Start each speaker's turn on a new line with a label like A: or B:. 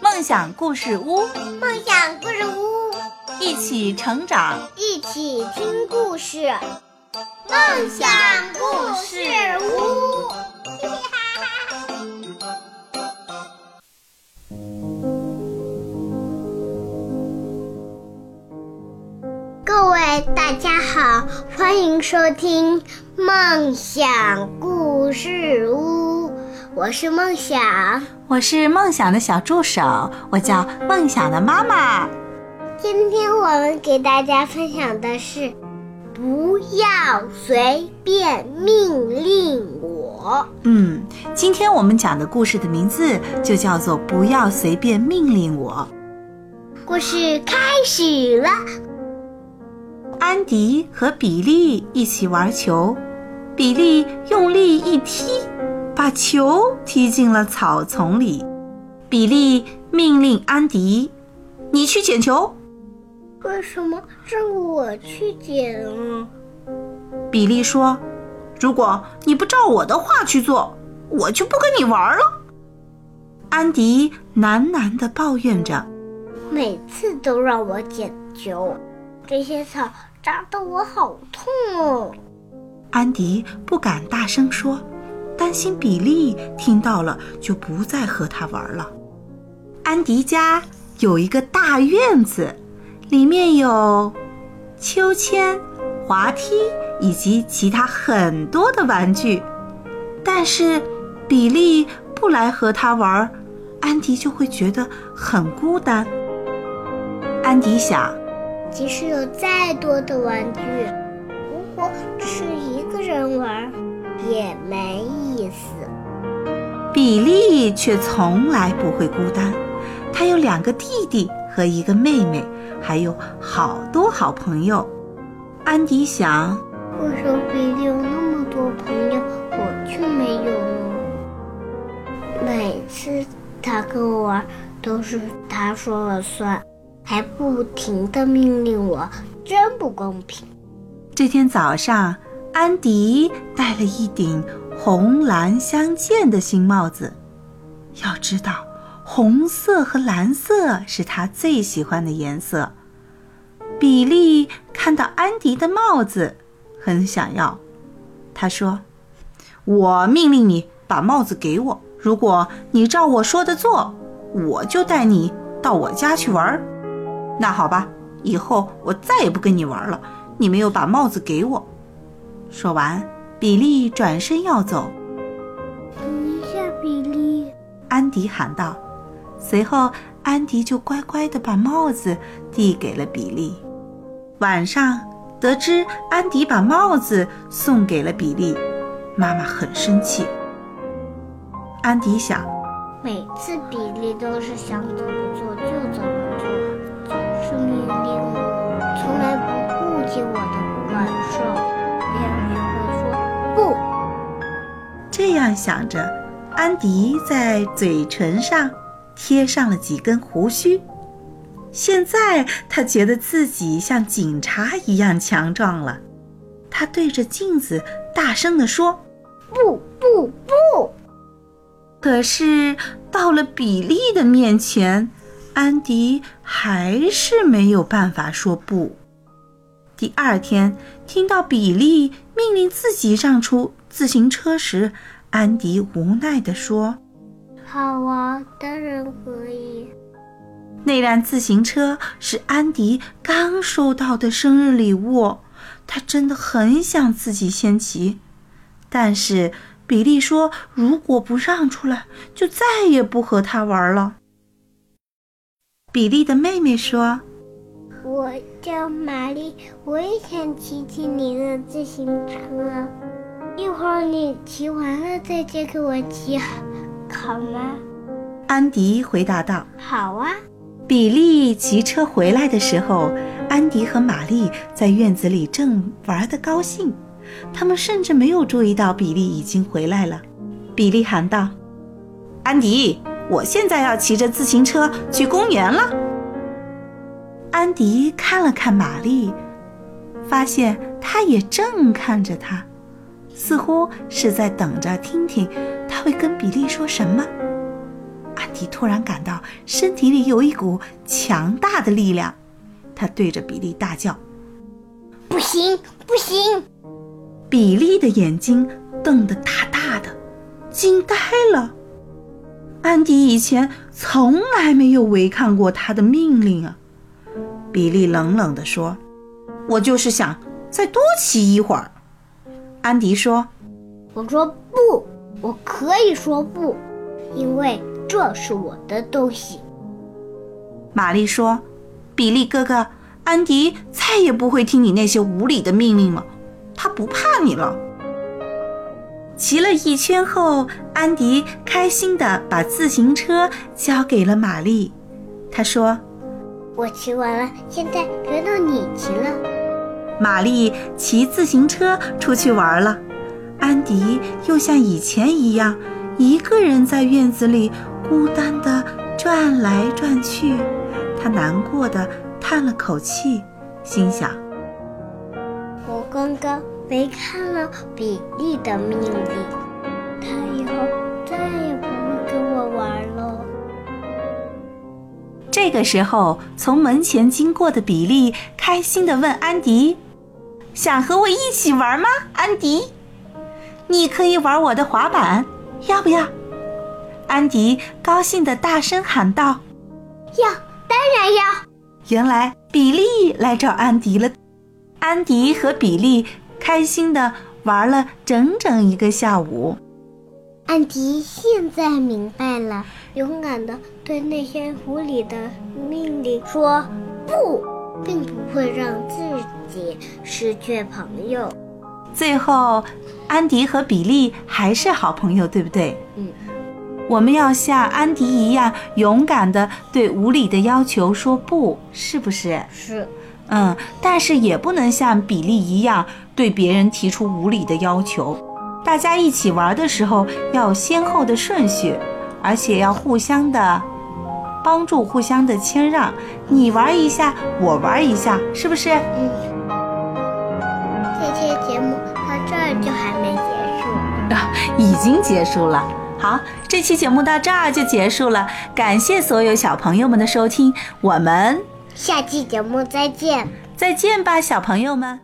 A: 梦想故事屋，
B: 梦想故事屋，
A: 一起成长，
B: 一起听故事。梦想故事屋，各位大家好，欢迎收听梦想故事屋，我是梦想。
A: 我是梦想的小助手，我叫梦想的妈妈。
B: 今天我们给大家分享的是，不要随便命令我。
A: 嗯，今天我们讲的故事的名字就叫做“不要随便命令我”。
B: 故事开始了。
A: 安迪和比利一起玩球，比利用力一踢。把球踢进了草丛里，比利命令安迪：“你去捡球。”
B: 为什么是我去捡啊？
A: 比利说：“如果你不照我的话去做，我就不跟你玩了。”安迪喃喃地抱怨着：“
B: 每次都让我捡球，这些草扎得我好痛哦。”
A: 安迪不敢大声说。担心比利听到了就不再和他玩了。安迪家有一个大院子，里面有秋千、滑梯以及其他很多的玩具。但是比利不来和他玩，安迪就会觉得很孤单。安迪想，
B: 即使有再多的玩具，如果只是一个人玩，也没意思。
A: 比利却从来不会孤单，他有两个弟弟和一个妹妹，还有好多好朋友。安迪想：
B: 为什么比利有那么多朋友，我却没有呢？每次他跟我玩，都是他说了算，还不停的命令我，真不公平。
A: 这天早上。安迪戴了一顶红蓝相间的新帽子。要知道，红色和蓝色是他最喜欢的颜色。比利看到安迪的帽子，很想要。他说：“我命令你把帽子给我，如果你照我说的做，我就带你到我家去玩。那好吧，以后我再也不跟你玩了。你没有把帽子给我。”说完，比利转身要走。
B: 等一下，比利！
A: 安迪喊道。随后，安迪就乖乖地把帽子递给了比利。晚上，得知安迪把帽子送给了比利，妈妈很生气。安迪想，
B: 每次比利都是想怎么做就怎么做，总是命令我，从来不顾及我的感受。不，
A: 这样想着，安迪在嘴唇上贴上了几根胡须。现在他觉得自己像警察一样强壮了。他对着镜子大声地说：“
B: 不不不！”
A: 可是到了比利的面前，安迪还是没有办法说不。第二天，听到比利命令自己让出自行车时，安迪无奈地说：“
B: 好啊，当然可以。”
A: 那辆自行车是安迪刚收到的生日礼物，他真的很想自己先骑。但是比利说：“如果不让出来，就再也不和他玩了。”比利的妹妹说。
B: 我叫玛丽，我也想骑骑你的自行车。一会儿你骑完了再借给我骑，好吗？
A: 安迪回答道：“
B: 好啊。”
A: 比利骑车回来的时候，安迪和玛丽在院子里正玩得高兴，他们甚至没有注意到比利已经回来了。比利喊道：“安迪，我现在要骑着自行车去公园了。”安迪看了看玛丽，发现她也正看着他，似乎是在等着听听他会跟比利说什么。安迪突然感到身体里有一股强大的力量，他对着比利大叫：“
B: 不行，不行！”
A: 比利的眼睛瞪得大大的，惊呆了。安迪以前从来没有违抗过他的命令啊！比利冷冷地说：“我就是想再多骑一会儿。”安迪说：“
B: 我说不，我可以说不，因为这是我的东西。”
A: 玛丽说：“比利哥哥，安迪再也不会听你那些无理的命令了，他不怕你了。”骑了一圈后，安迪开心地把自行车交给了玛丽。他说：“
B: 我骑完了，现在轮到你骑了。”
A: 玛丽骑自行车出去玩了，安迪又像以前一样，一个人在院子里孤单地转来转去。他难过的叹了口气，心想：“
B: 我刚刚……”违抗了比利的命令，
A: 这个时候，从门前经过的比利开心地问安迪：“想和我一起玩吗？”安迪，你可以玩我的滑板，要不要？安迪高兴地大声喊道：“
B: 要，当然要！”
A: 原来比利来找安迪了。安迪和比利。开心的玩了整整一个下午。
B: 安迪现在明白了，勇敢的对那些无理的命令说不，并不会让自己失去朋友。
A: 最后，安迪和比利还是好朋友，对不对？
B: 嗯。
A: 我们要像安迪一样勇敢的对无理的要求说不，是不是？
B: 是。
A: 嗯，但是也不能像比利一样对别人提出无理的要求。大家一起玩的时候要有先后的顺序，而且要互相的帮助，互相的谦让。你玩一下，我玩一下，是不是？
B: 嗯。这期节目到这儿就还没结束
A: 啊，已经结束了。好，这期节目到这儿就结束了。感谢所有小朋友们的收听，我们。
B: 下期节目再见，
A: 再见吧，小朋友们。